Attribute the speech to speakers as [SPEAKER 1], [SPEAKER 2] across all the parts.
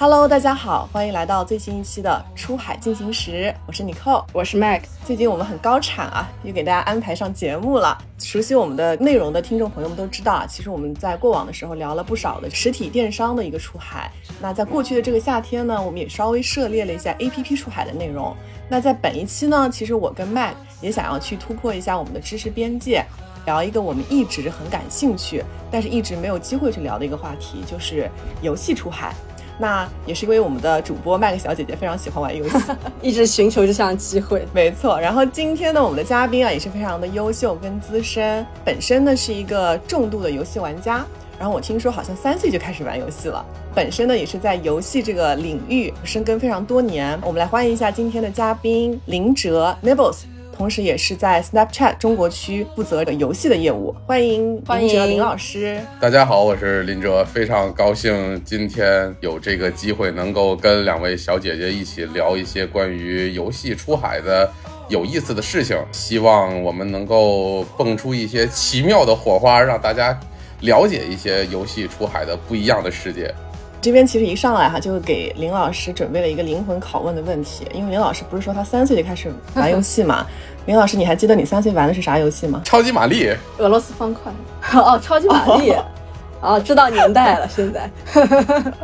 [SPEAKER 1] Hello，大家好，欢迎来到最新一期的出海进行时，我是 Nicole，
[SPEAKER 2] 我是 Mac。
[SPEAKER 1] 最近我们很高产啊，又给大家安排上节目了。熟悉我们的内容的听众朋友们都知道啊，其实我们在过往的时候聊了不少的实体电商的一个出海。那在过去的这个夏天呢，我们也稍微涉猎了一下 APP 出海的内容。那在本一期呢，其实我跟 Mac 也想要去突破一下我们的知识边界，聊一个我们一直很感兴趣，但是一直没有机会去聊的一个话题，就是游戏出海。那也是因为我们的主播麦克小姐姐非常喜欢玩游戏，
[SPEAKER 2] 一直寻求这项机会。
[SPEAKER 1] 没错，然后今天呢，我们的嘉宾啊也是非常的优秀跟资深，本身呢是一个重度的游戏玩家。然后我听说好像三岁就开始玩游戏了，本身呢也是在游戏这个领域深耕非常多年。我们来欢迎一下今天的嘉宾林哲 Nibbles。同时，也是在 Snapchat 中国区负责游戏的业务。欢迎林哲林老师。
[SPEAKER 3] 大家好，我是林哲，非常高兴今天有这个机会能够跟两位小姐姐一起聊一些关于游戏出海的有意思的事情。希望我们能够蹦出一些奇妙的火花，让大家了解一些游戏出海的不一样的世界。
[SPEAKER 1] 这边其实一上来哈，就给林老师准备了一个灵魂拷问的问题，因为林老师不是说他三岁就开始玩游戏嘛？林老师，你还记得你三岁玩的是啥游戏吗？
[SPEAKER 3] 超级玛丽，
[SPEAKER 2] 俄罗斯方块。哦，超级玛丽，哦，知道年代了，现在。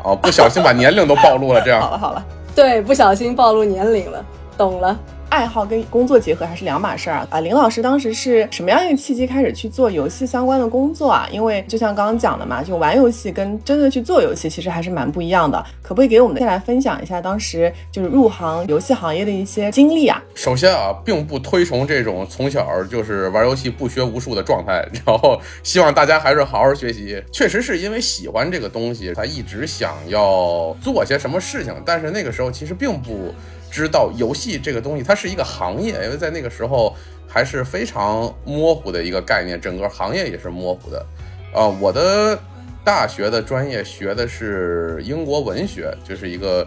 [SPEAKER 3] 哦，不小心把年龄都暴露了，这样。
[SPEAKER 1] 好了好了，
[SPEAKER 2] 对，不小心暴露年龄了，懂了。
[SPEAKER 1] 爱好跟工作结合还是两码事儿啊！啊，林老师当时是什么样一个契机开始去做游戏相关的工作啊？因为就像刚刚讲的嘛，就玩游戏跟真的去做游戏其实还是蛮不一样的。可不可以给我们先来分享一下当时就是入行游戏行业的一些经历啊？
[SPEAKER 3] 首先啊，并不推崇这种从小就是玩游戏不学无术的状态，然后希望大家还是好好学习。确实是因为喜欢这个东西，他一直想要做些什么事情，但是那个时候其实并不。知道游戏这个东西，它是一个行业，因为在那个时候还是非常模糊的一个概念，整个行业也是模糊的。啊，我的大学的专业学的是英国文学，就是一个。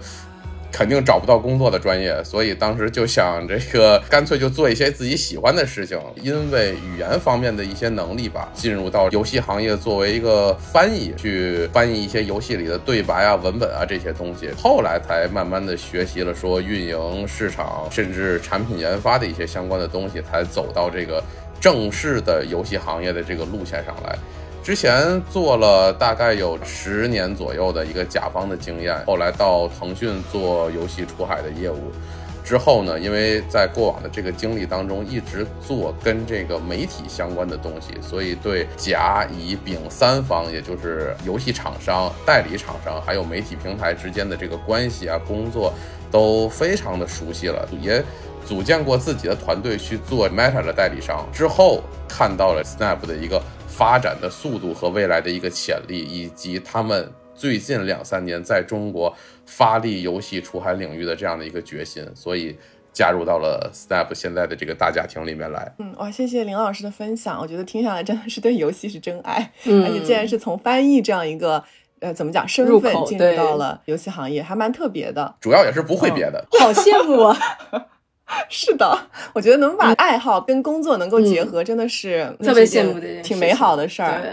[SPEAKER 3] 肯定找不到工作的专业，所以当时就想这个 干脆就做一些自己喜欢的事情。因为语言方面的一些能力吧，进入到游戏行业作为一个翻译，去翻译一些游戏里的对白啊、文本啊这些东西。后来才慢慢的学习了说运营、市场，甚至产品研发的一些相关的东西，才走到这个正式的游戏行业的这个路线上来。之前做了大概有十年左右的一个甲方的经验，后来到腾讯做游戏出海的业务，之后呢，因为在过往的这个经历当中一直做跟这个媒体相关的东西，所以对甲乙丙三方，也就是游戏厂商、代理厂商还有媒体平台之间的这个关系啊，工作都非常的熟悉了，也组建过自己的团队去做 Meta 的代理商，之后看到了 Snap 的一个。发展的速度和未来的一个潜力，以及他们最近两三年在中国发力游戏出海领域的这样的一个决心，所以加入到了 Snap 现在的这个大家庭里面来。
[SPEAKER 1] 嗯，哇，谢谢林老师的分享，我觉得听下来真的是对游戏是真爱，而且既然是从翻译这样一个呃怎么讲身份进入到了游戏行业，还蛮特别的。
[SPEAKER 3] 主要也是不会别的，
[SPEAKER 2] 好羡慕啊。
[SPEAKER 1] 是的，我觉得能把爱好跟工作能够结合，真的是
[SPEAKER 2] 特别羡慕的，
[SPEAKER 1] 挺美好的事
[SPEAKER 2] 儿。对，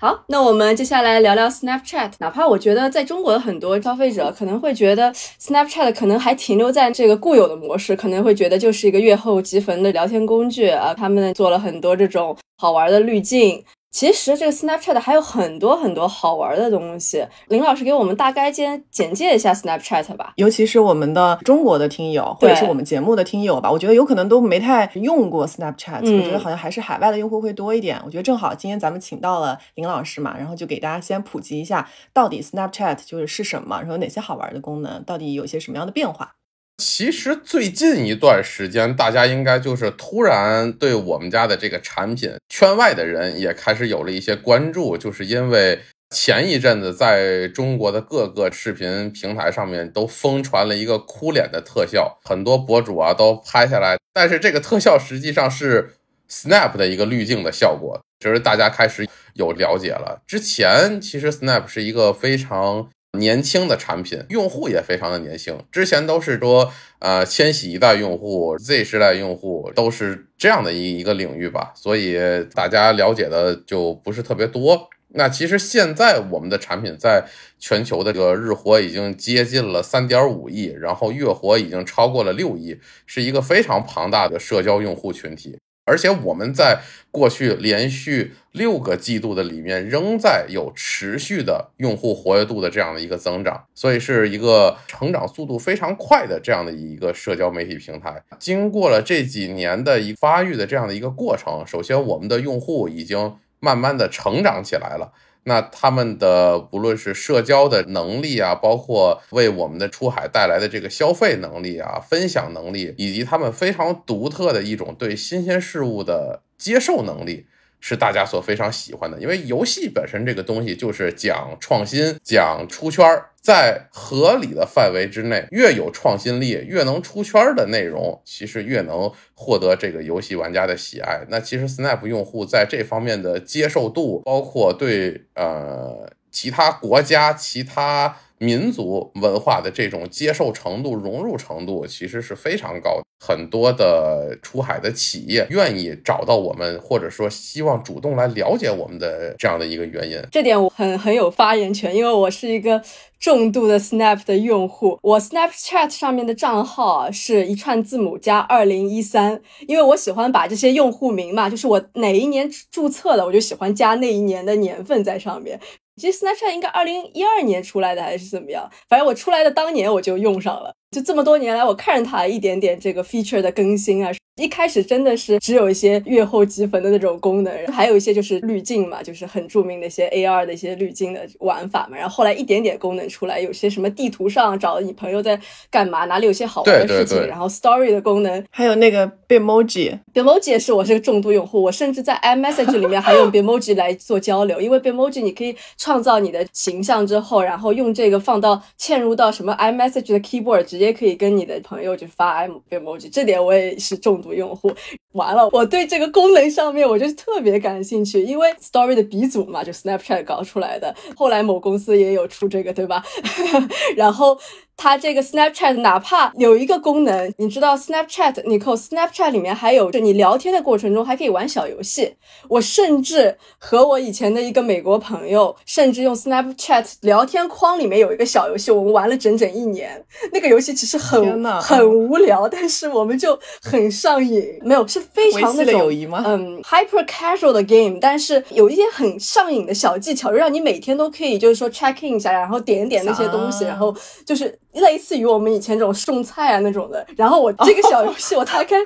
[SPEAKER 2] 好，那我们接下来聊聊 Snapchat。哪怕我觉得在中国的很多消费者可能会觉得 Snapchat 可能还停留在这个固有的模式，可能会觉得就是一个月后即焚的聊天工具啊。他们做了很多这种好玩的滤镜。其实这个 Snapchat 还有很多很多好玩的东西。林老师给我们大概先简介一下 Snapchat 吧，
[SPEAKER 1] 尤其是我们的中国的听友，或者是我们节目的听友吧，我觉得有可能都没太用过 Snapchat，我觉得好像还是海外的用户会多一点。我觉得正好今天咱们请到了林老师嘛，然后就给大家先普及一下，到底 Snapchat 就是是什么，然后有哪些好玩的功能，到底有些什么样的变化。
[SPEAKER 3] 其实最近一段时间，大家应该就是突然对我们家的这个产品，圈外的人也开始有了一些关注，就是因为前一阵子在中国的各个视频平台上面都疯传了一个哭脸的特效，很多博主啊都拍下来，但是这个特效实际上是 Snap 的一个滤镜的效果，就是大家开始有了解了。之前其实 Snap 是一个非常。年轻的产品，用户也非常的年轻。之前都是说，呃，千禧一代用户、Z 时代用户都是这样的一一个领域吧，所以大家了解的就不是特别多。那其实现在我们的产品在全球的这个日活已经接近了三点五亿，然后月活已经超过了六亿，是一个非常庞大的社交用户群体。而且我们在过去连续六个季度的里面，仍在有持续的用户活跃度的这样的一个增长，所以是一个成长速度非常快的这样的一个社交媒体平台。经过了这几年的一发育的这样的一个过程，首先我们的用户已经慢慢的成长起来了。那他们的不论是社交的能力啊，包括为我们的出海带来的这个消费能力啊、分享能力，以及他们非常独特的一种对新鲜事物的接受能力。是大家所非常喜欢的，因为游戏本身这个东西就是讲创新、讲出圈儿，在合理的范围之内，越有创新力、越能出圈儿的内容，其实越能获得这个游戏玩家的喜爱。那其实 Snap 用户在这方面的接受度，包括对呃其他国家、其他。民族文化的这种接受程度、融入程度其实是非常高的。很多的出海的企业愿意找到我们，或者说希望主动来了解我们的这样的一个原因。
[SPEAKER 2] 这点我很很有发言权，因为我是一个重度的 Snap 的用户。我 Snapchat 上面的账号是一串字母加二零一三，因为我喜欢把这些用户名嘛，就是我哪一年注册的，我就喜欢加那一年的年份在上面。其实 Snapchat 应该二零一二年出来的还是怎么样？反正我出来的当年我就用上了。就这么多年来，我看着它一点点这个 feature 的更新啊，一开始真的是只有一些月后积分的那种功能，还有一些就是滤镜嘛，就是很著名的一些 AR 的一些滤镜的玩法嘛。然后后来一点点功能出来，有些什么地图上找你朋友在干嘛，哪里有些好玩的事情，然后 Story 的功能，
[SPEAKER 1] 还有那个 Bitmoji，Bitmoji
[SPEAKER 2] 也是我是个重度用户，我甚至在 iMessage 里面还用 Bitmoji 来做交流，因为 Bitmoji 你可以创造你的形象之后，然后用这个放到嵌入到什么 iMessage 的 keyboard 直接。可以跟你的朋友去发 M emoji，这点我也是重度用户。完了，我对这个功能上面我就特别感兴趣，因为 Story 的鼻祖嘛，就 Snapchat 搞出来的，后来某公司也有出这个，对吧？然后。它这个 Snapchat 哪怕有一个功能，你知道 Snapchat，你扣 Snapchat 里面还有，就你聊天的过程中还可以玩小游戏。我甚至和我以前的一个美国朋友，甚至用 Snapchat 聊天框里面有一个小游戏，我们玩了整整一年。那个游戏其实很很无聊，但是我们就很上瘾。没有，是非常那种嗯 hyper casual 的 game，但是有一些很上瘾的小技巧，让你每天都可以就是说 check in 一下，然后点一点那些东西，然后就是。类似于我们以前这种送菜啊那种的，然后我这个小游 戏我大概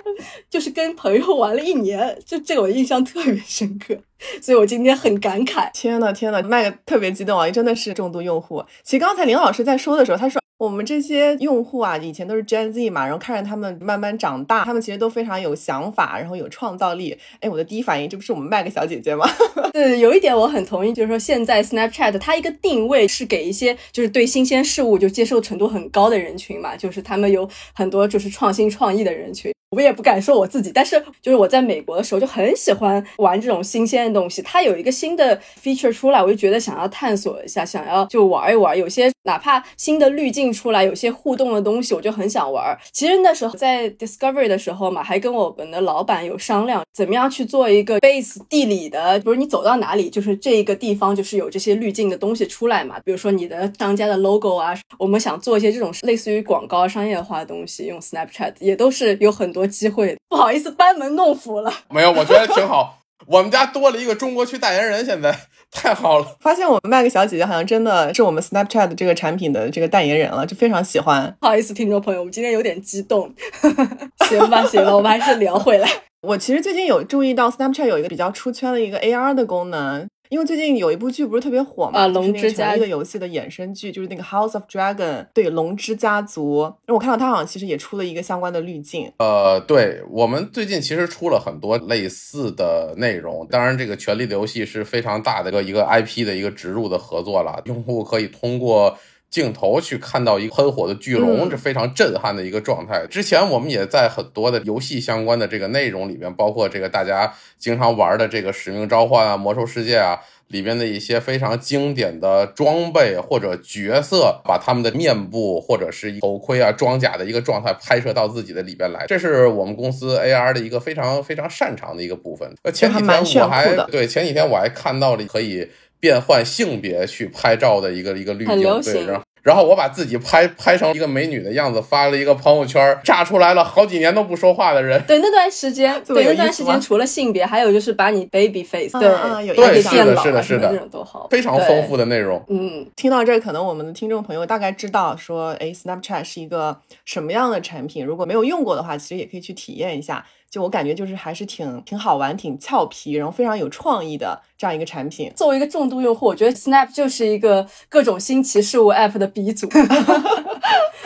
[SPEAKER 2] 就是跟朋友玩了一年，就这个我印象特别深刻，所以我今天很感慨。
[SPEAKER 1] 天呐天呐，麦克特别激动啊，真的是重度用户。其实刚才林老师在说的时候，他说。我们这些用户啊，以前都是 Gen Z 嘛，然后看着他们慢慢长大，他们其实都非常有想法，然后有创造力。哎，我的第一反应，这不是我们麦克小姐姐吗？
[SPEAKER 2] 对，有一点我很同意，就是说现在 Snapchat 它一个定位是给一些就是对新鲜事物就接受程度很高的人群嘛，就是他们有很多就是创新创意的人群。我也不敢说我自己，但是就是我在美国的时候就很喜欢玩这种新鲜的东西。它有一个新的 feature 出来，我就觉得想要探索一下，想要就玩一玩。有些哪怕新的滤镜出来，有些互动的东西，我就很想玩。其实那时候在 Discovery 的时候嘛，还跟我们的老板有商量，怎么样去做一个 base 地理的，比如你走到哪里，就是这一个地方就是有这些滤镜的东西出来嘛。比如说你的商家的 logo 啊，我们想做一些这种类似于广告商业化的东西，用 Snapchat 也都是有很多。多机会，不好意思，班门弄斧了。
[SPEAKER 3] 没有，我觉得挺好。我们家多了一个中国区代言人，现在 太好了。
[SPEAKER 1] 发现我们麦克小姐姐好像真的是我们 Snapchat 这个产品的这个代言人了，就非常喜欢。
[SPEAKER 2] 不好意思，听众朋友，我们今天有点激动。行吧，行吧，我们还是聊回来。
[SPEAKER 1] 我其实最近有注意到 Snapchat 有一个比较出圈的一个 AR 的功能。因为最近有一部剧不是特别火嘛，就是那个《权力的游戏》的衍生剧，就是那个《House of Dragon》，对，龙之家族。我看到他好像其实也出了一个相关的滤镜。
[SPEAKER 3] 呃，对我们最近其实出了很多类似的内容。当然，这个《权力的游戏》是非常大的一个一个 IP 的一个植入的合作了，用户可以通过。镜头去看到一个喷火的巨龙，这非常震撼的一个状态。之前我们也在很多的游戏相关的这个内容里面，包括这个大家经常玩的这个《使命召唤》啊、《魔兽世界》啊里边的一些非常经典的装备或者角色，把他们的面部或者是头盔啊、装甲的一个状态拍摄到自己的里边来。这是我们公司 AR 的一个非常非常擅长的一个部分。呃，前几天我还对前几天我还看到了可以。变换性别去拍照的一个一个滤镜，对，然后然后我把自己拍拍成一个美女的样子，发了一个朋友圈，炸出来了好几年都不说话的人。
[SPEAKER 2] 对那段时间，对那段时间除了性别，还有就是把你 baby face，
[SPEAKER 1] 嗯
[SPEAKER 2] 对
[SPEAKER 1] 嗯有
[SPEAKER 2] 把你
[SPEAKER 1] 意思
[SPEAKER 2] 变老
[SPEAKER 3] 是的是的
[SPEAKER 2] 种都好，
[SPEAKER 3] 非常丰富
[SPEAKER 2] 的。
[SPEAKER 3] 的内容，
[SPEAKER 2] 嗯，
[SPEAKER 1] 听到这儿，可能我们的听众朋友大概知道说，哎，Snapchat 是一个什么样的产品。如果没有用过的话，其实也可以去体验一下。就我感觉，就是还是挺挺好玩、挺俏皮，然后非常有创意的这样一个产品。
[SPEAKER 2] 作为一个重度用户，我觉得 Snap 就是一个各种新奇事物 App 的鼻祖。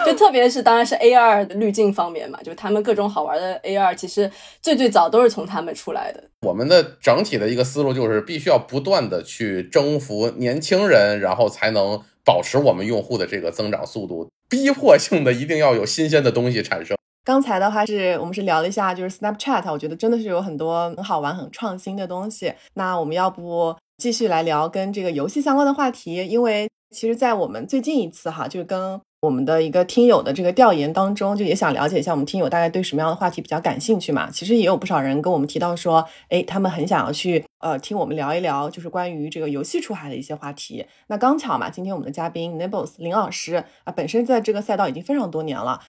[SPEAKER 2] 就特别是当然是 AR 的滤镜方面嘛，就是他们各种好玩的 AR，其实最最早都是从他们出来的。
[SPEAKER 3] 我们的整体的一个思路就是必须要不断的去征服年轻人，然后才能保持我们用户的这个增长速度，逼迫性的一定要有新鲜的东西产生。
[SPEAKER 1] 刚才的话是我们是聊了一下，就是 Snapchat，我觉得真的是有很多很好玩、很创新的东西。那我们要不继续来聊跟这个游戏相关的话题？因为其实，在我们最近一次哈，就是跟我们的一个听友的这个调研当中，就也想了解一下我们听友大概对什么样的话题比较感兴趣嘛。其实也有不少人跟我们提到说，哎，他们很想要去呃听我们聊一聊，就是关于这个游戏出海的一些话题。那刚巧嘛，今天我们的嘉宾 Nibbles 林老师啊，本身在这个赛道已经非常多年了。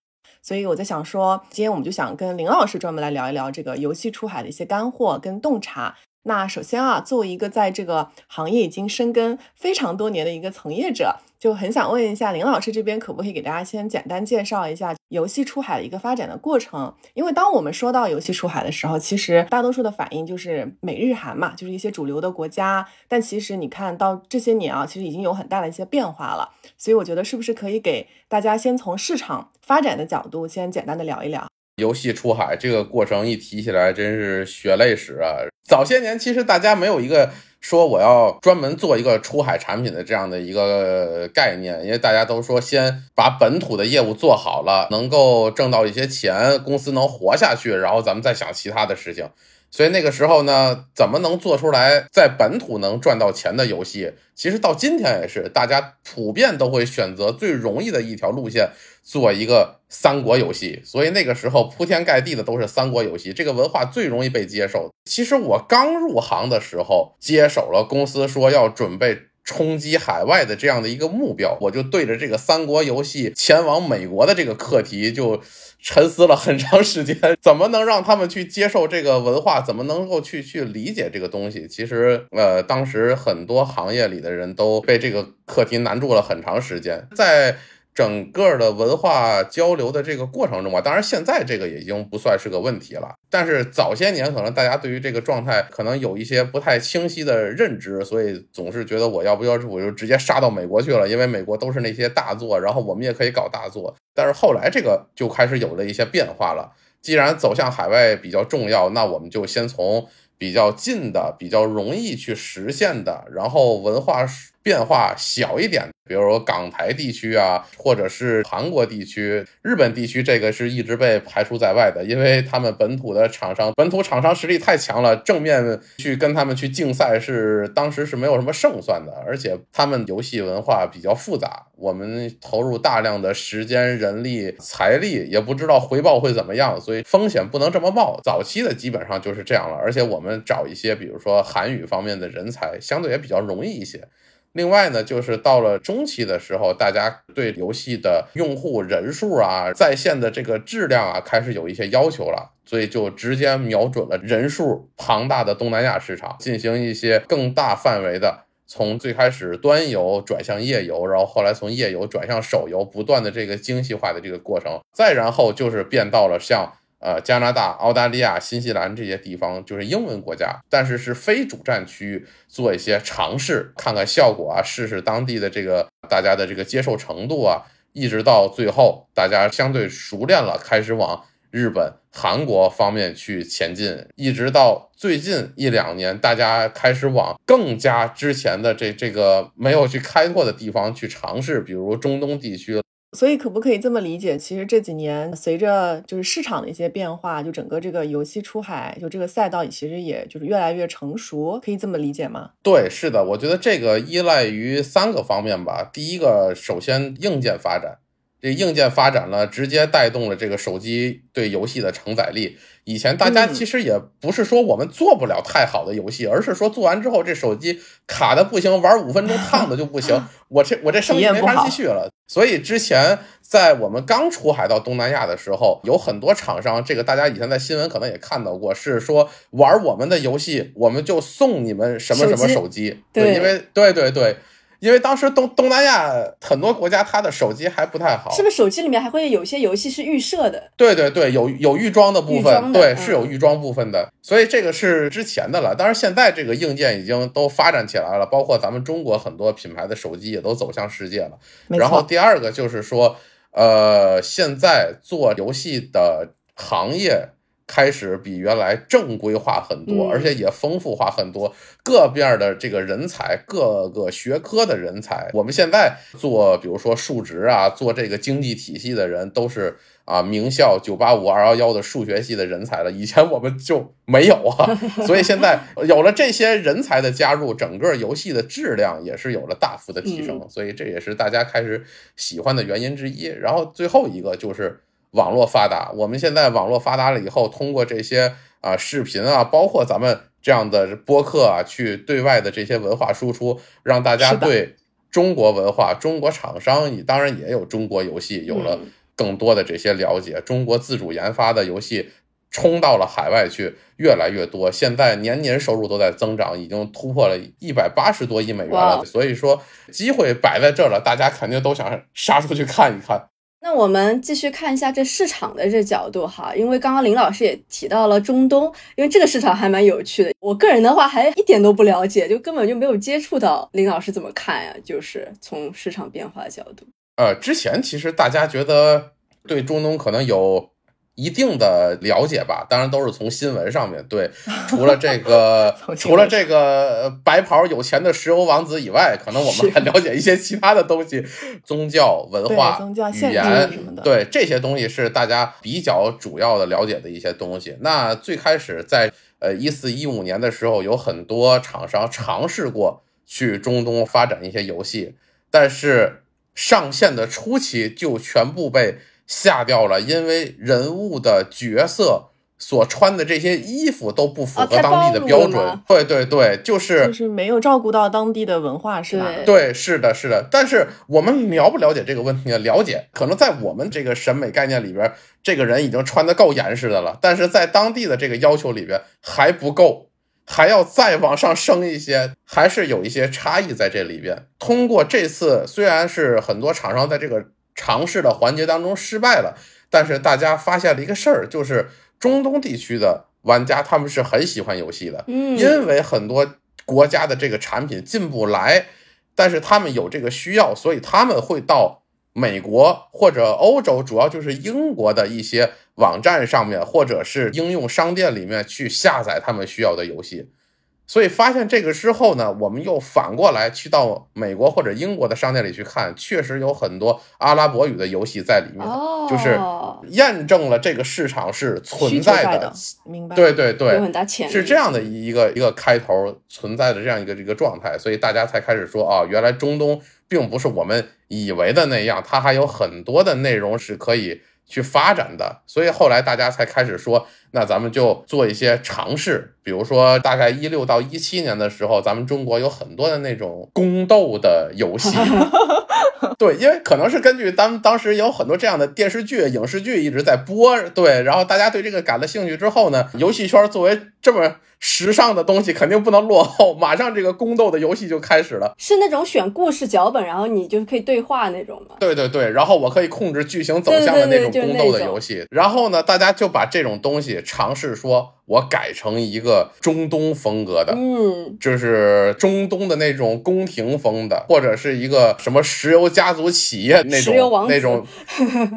[SPEAKER 1] 所以我在想说，今天我们就想跟林老师专门来聊一聊这个游戏出海的一些干货跟洞察。那首先啊，作为一个在这个行业已经深耕非常多年的一个从业者，就很想问一下林老师这边可不可以给大家先简单介绍一下游戏出海的一个发展的过程？因为当我们说到游戏出海的时候，其实大多数的反应就是美日韩嘛，就是一些主流的国家。但其实你看到这些年啊，其实已经有很大的一些变化了。所以我觉得是不是可以给大家先从市场发展的角度先简单的聊一聊？
[SPEAKER 3] 游戏出海这个过程一提起来，真是血泪史啊！早些年其实大家没有一个说我要专门做一个出海产品的这样的一个概念，因为大家都说先把本土的业务做好了，能够挣到一些钱，公司能活下去，然后咱们再想其他的事情。所以那个时候呢，怎么能做出来在本土能赚到钱的游戏？其实到今天也是，大家普遍都会选择最容易的一条路线，做一个三国游戏。所以那个时候铺天盖地的都是三国游戏，这个文化最容易被接受。其实我刚入行的时候，接手了公司说要准备。冲击海外的这样的一个目标，我就对着这个三国游戏前往美国的这个课题就沉思了很长时间。怎么能让他们去接受这个文化？怎么能够去去理解这个东西？其实，呃，当时很多行业里的人都被这个课题难住了很长时间，在。整个的文化交流的这个过程中吧，当然现在这个已经不算是个问题了。但是早些年可能大家对于这个状态可能有一些不太清晰的认知，所以总是觉得我要不要我就直接杀到美国去了，因为美国都是那些大作，然后我们也可以搞大作。但是后来这个就开始有了一些变化了。既然走向海外比较重要，那我们就先从比较近的、比较容易去实现的，然后文化变化小一点，比如说港台地区啊，或者是韩国地区、日本地区，这个是一直被排除在外的，因为他们本土的厂商，本土厂商实力太强了，正面去跟他们去竞赛是当时是没有什么胜算的，而且他们游戏文化比较复杂，我们投入大量的时间、人力、财力，也不知道回报会怎么样，所以风险不能这么冒。早期的基本上就是这样了，而且我们找一些，比如说韩语方面的人才，相对也比较容易一些。另外呢，就是到了中期的时候，大家对游戏的用户人数啊、在线的这个质量啊，开始有一些要求了，所以就直接瞄准了人数庞大的东南亚市场，进行一些更大范围的，从最开始端游转向页游，然后后来从页游转向手游，不断的这个精细化的这个过程，再然后就是变到了像。呃，加拿大、澳大利亚、新西兰这些地方就是英文国家，但是是非主战区，做一些尝试，看看效果啊，试试当地的这个大家的这个接受程度啊，一直到最后大家相对熟练了，开始往日本、韩国方面去前进，一直到最近一两年，大家开始往更加之前的这这个没有去开拓的地方去尝试，比如中东地区。
[SPEAKER 1] 所以可不可以这么理解？其实这几年随着就是市场的一些变化，就整个这个游戏出海，就这个赛道其实也就是越来越成熟，可以这么理解吗？
[SPEAKER 3] 对，是的，我觉得这个依赖于三个方面吧。第一个，首先硬件发展，这硬件发展了，直接带动了这个手机对游戏的承载力。以前大家其实也不是说我们做不了太好的游戏，而是说做完之后这手机卡的不行，玩五分钟 烫的就不行，我这我这生意没法继续了。所以之前在我们刚出海到东南亚的时候，有很多厂商，这个大家以前在新闻可能也看到过，是说玩我们的游戏，我们就送你们什么什么手机。对，因为对对对。因为当时东东南亚很多国家，它的手机还不太好，
[SPEAKER 2] 是不是？手机里面还会有些游戏是预设的？
[SPEAKER 3] 对对对，有有预装的部分，对，是有预装部分的。所以这个是之前的了。当然现在这个硬件已经都发展起来了，包括咱们中国很多品牌的手机也都走向世界了。然后第二个就是说，呃，现在做游戏的行业。开始比原来正规化很多，而且也丰富化很多，各面的这个人才，各个学科的人才。我们现在做，比如说数值啊，做这个经济体系的人，都是啊名校九八五、二幺幺的数学系的人才了。以前我们就没有啊，所以现在有了这些人才的加入，整个游戏的质量也是有了大幅的提升。所以这也是大家开始喜欢的原因之一。然后最后一个就是。网络发达，我们现在网络发达了以后，通过这些啊视频啊，包括咱们这样的播客啊，去对外的这些文化输出，让大家对中国文化、中国厂商，当然也有中国游戏，有了更多的这些了解。中国自主研发的游戏冲到了海外去，越来越多，现在年年收入都在增长，已经突破了一百八十多亿美元了。所以说，机会摆在这儿了，大家肯定都想杀出去看一看。
[SPEAKER 2] 我们继续看一下这市场的这角度哈，因为刚刚林老师也提到了中东，因为这个市场还蛮有趣的。我个人的话还一点都不了解，就根本就没有接触到。林老师怎么看呀？就是从市场变化角度。
[SPEAKER 3] 呃，之前其实大家觉得对中东可能有。一定的了解吧，当然都是从新闻上面对。除了这个，除了这个白袍有钱的石油王子以外，可能我们还了解一些其他的东西，宗教、文化、语言什么的，对这些东西是大家比较主要的了解的一些东西。那最开始在呃一四一五年的时候，有很多厂商尝试过去中东发展一些游戏，但是上线的初期就全部被。下掉了，因为人物的角色所穿的这些衣服都不符合当地的标准。对对对，就是
[SPEAKER 1] 就是没有照顾到当地的文化，是吧？
[SPEAKER 3] 对，是的，是的。但是我们了不了解这个问题呢？了解，可能在我们这个审美概念里边，这个人已经穿的够严实的了。但是在当地的这个要求里边还不够，还要再往上升一些，还是有一些差异在这里边。通过这次，虽然是很多厂商在这个。尝试的环节当中失败了，但是大家发现了一个事儿，就是中东地区的玩家他们是很喜欢游戏的，
[SPEAKER 2] 嗯，
[SPEAKER 3] 因为很多国家的这个产品进不来，但是他们有这个需要，所以他们会到美国或者欧洲，主要就是英国的一些网站上面或者是应用商店里面去下载他们需要的游戏。所以发现这个之后呢，我们又反过来去到美国或者英国的商店里去看，确实有很多阿拉伯语的游戏在里面，就是验证了这个市场是存在
[SPEAKER 1] 的。明白？
[SPEAKER 3] 对对对，
[SPEAKER 2] 有很大潜力，
[SPEAKER 3] 是这样的一个一个开头存在的这样一个这个状态，所以大家才开始说啊，原来中东并不是我们以为的那样，它还有很多的内容是可以。去发展的，所以后来大家才开始说，那咱们就做一些尝试，比如说大概一六到一七年的时候，咱们中国有很多的那种宫斗的游戏，对，因为可能是根据当当时有很多这样的电视剧、影视剧一直在播，对，然后大家对这个感了兴趣之后呢，游戏圈作为这么。时尚的东西肯定不能落后，马上这个宫斗的游戏就开始了。
[SPEAKER 2] 是那种选故事脚本，然后你就可以对话那种吗？
[SPEAKER 3] 对对对，然后我可以控制剧情走向的那种宫斗的游戏。然后呢，大家就把这种东西尝试说，我改成一个中东风格的，
[SPEAKER 2] 嗯，
[SPEAKER 3] 就是中东的那种宫廷风的，或者是一个什么石油家族企业那种那种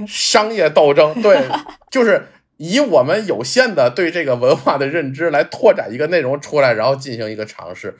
[SPEAKER 3] 商业斗争，对，就是。以我们有限的对这个文化的认知来拓展一个内容出来，然后进行一个尝试。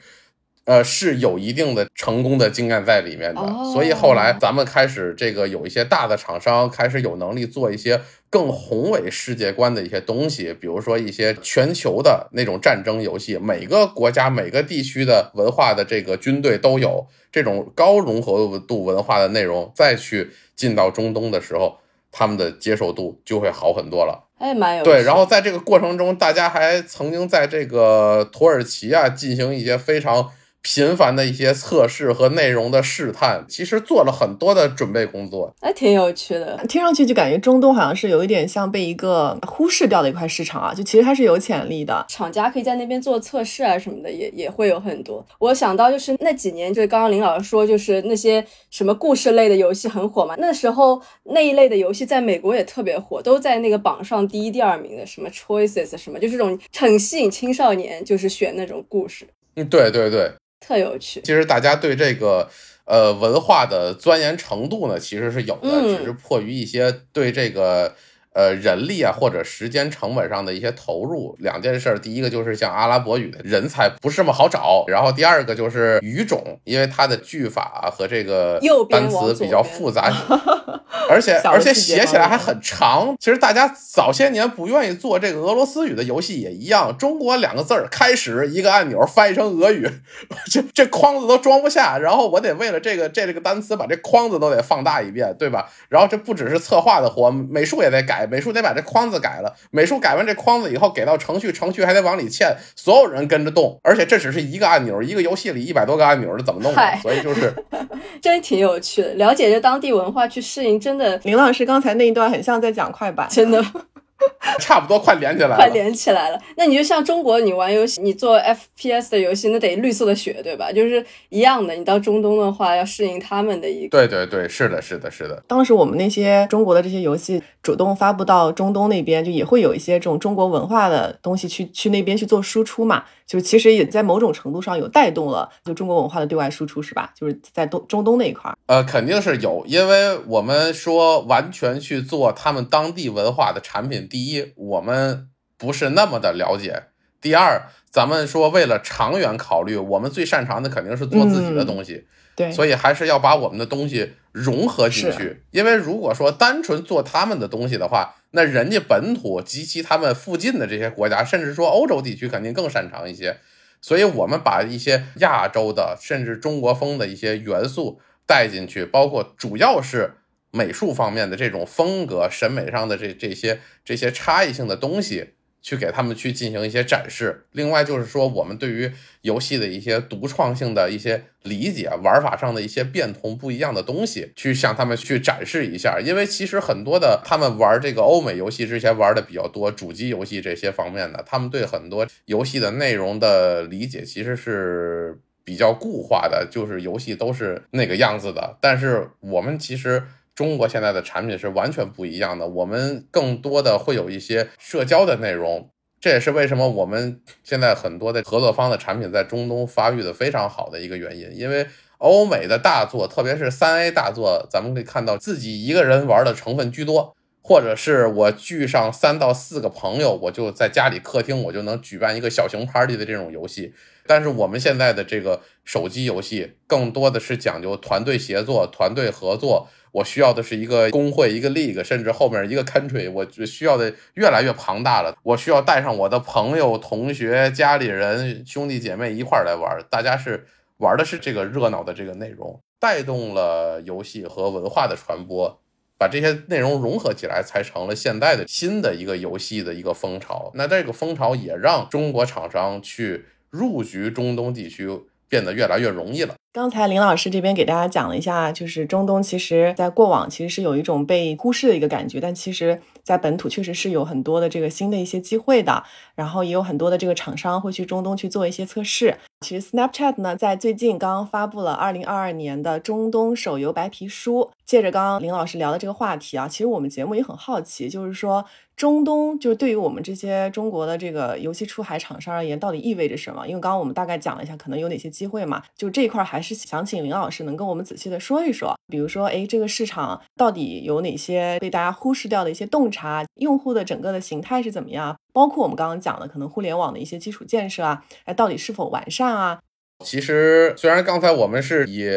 [SPEAKER 3] 呃，是有一定的成功的经验在里面的。所以后来咱们开始这个有一些大的厂商开始有能力做一些更宏伟世界观的一些东西，比如说一些全球的那种战争游戏，每个国家每个地区的文化的这个军队都有这种高融合度文化的内容，再去进到中东的时候。他们的接受度就会好很多了，
[SPEAKER 2] 哎，蛮有
[SPEAKER 3] 对。然后在这个过程中，大家还曾经在这个土耳其啊进行一些非常。频繁的一些测试和内容的试探，其实做了很多的准备工作，
[SPEAKER 2] 哎，挺有趣的。
[SPEAKER 1] 听上去就感觉中东好像是有一点像被一个忽视掉的一块市场啊，就其实它是有潜力的。
[SPEAKER 2] 厂家可以在那边做测试啊什么的，也也会有很多。我想到就是那几年，就是刚刚林老师说，就是那些什么故事类的游戏很火嘛。那时候那一类的游戏在美国也特别火，都在那个榜上第一、第二名的，什么 Choices 什么，就这种很吸引青少年，就是选那种故事。
[SPEAKER 3] 嗯，对对对。
[SPEAKER 2] 特有趣。
[SPEAKER 3] 其实大家对这个呃文化的钻研程度呢，其实是有的，只是迫于一些对这个。呃，人力啊，或者时间成本上的一些投入，两件事儿。第一个就是像阿拉伯语的人才不是那么好找，然后第二个就是语种，因为它的句法和这个单词比较复杂，而且而且写起来还很长。其实大家早些年不愿意做这个俄罗斯语的游戏也一样，中国两个字儿开始一个按钮翻译成俄语，这这框子都装不下，然后我得为了这个这这个单词把这框子都得放大一遍，对吧？然后这不只是策划的活，美术也得改。美术得把这框子改了，美术改完这框子以后给到程序，程序还得往里嵌，所有人跟着动，而且这只是一个按钮，一个游戏里一百多个按钮是怎么弄的？所以就是
[SPEAKER 2] 真挺有趣的，了解这当地文化去适应，真的。
[SPEAKER 1] 林老师刚才那一段很像在讲快板，
[SPEAKER 2] 真的。
[SPEAKER 3] 差不多快连起来了，
[SPEAKER 2] 快连起来了。那你就像中国，你玩游戏，你做 FPS 的游戏，那得绿色的血，对吧？就是一样的。你到中东的话，要适应他们的一个。
[SPEAKER 3] 对对对，是的，是的，是的。
[SPEAKER 1] 当时我们那些中国的这些游戏主动发布到中东那边，就也会有一些这种中国文化的东西去去那边去做输出嘛。就其实也在某种程度上有带动了就中国文化的对外输出，是吧？就是在东中东那一块儿。
[SPEAKER 3] 呃，肯定是有，因为我们说完全去做他们当地文化的产品。第一，我们不是那么的了解；第二，咱们说为了长远考虑，我们最擅长的肯定是做自己的东西。
[SPEAKER 1] 对，
[SPEAKER 3] 所以还是要把我们的东西融合进去。因为如果说单纯做他们的东西的话，那人家本土及其他们附近的这些国家，甚至说欧洲地区，肯定更擅长一些。所以，我们把一些亚洲的，甚至中国风的一些元素带进去，包括主要是。美术方面的这种风格、审美上的这这些这些差异性的东西，去给他们去进行一些展示。另外就是说，我们对于游戏的一些独创性的一些理解、玩法上的一些变通、不一样的东西，去向他们去展示一下。因为其实很多的他们玩这个欧美游戏之前玩的比较多，主机游戏这些方面的，他们对很多游戏的内容的理解其实是比较固化的，就是游戏都是那个样子的。但是我们其实。中国现在的产品是完全不一样的，我们更多的会有一些社交的内容，这也是为什么我们现在很多的合作方的产品在中东发育的非常好的一个原因。因为欧美的大作，特别是三 A 大作，咱们可以看到自己一个人玩的成分居多，或者是我聚上三到四个朋友，我就在家里客厅，我就能举办一个小型 party 的这种游戏。但是我们现在的这个手机游戏，更多的是讲究团队协作、团队合作。我需要的是一个工会，一个 league，甚至后面一个 country，我需要的越来越庞大了。我需要带上我的朋友、同学、家里人、兄弟姐妹一块儿来玩，大家是玩的是这个热闹的这个内容，带动了游戏和文化的传播，把这些内容融合起来，才成了现代的新的一个游戏的一个风潮。那这个风潮也让中国厂商去入局中东地区变得越来越容易了。
[SPEAKER 1] 刚才林老师这边给大家讲了一下，就是中东其实在过往其实是有一种被忽视的一个感觉，但其实在本土确实是有很多的这个新的一些机会的，然后也有很多的这个厂商会去中东去做一些测试。其实 Snapchat 呢，在最近刚刚发布了二零二二年的中东手游白皮书。借着刚刚林老师聊的这个话题啊，其实我们节目也很好奇，就是说中东就是对于我们这些中国的这个游戏出海厂商而言，到底意味着什么？因为刚刚我们大概讲了一下，可能有哪些机会嘛，就这一块还。还是想请林老师能跟我们仔细的说一说，比如说，哎，这个市场到底有哪些被大家忽视掉的一些洞察？用户的整个的形态是怎么样？包括我们刚刚讲的，可能互联网的一些基础建设啊，哎，到底是否完善啊？
[SPEAKER 3] 其实虽然刚才我们是以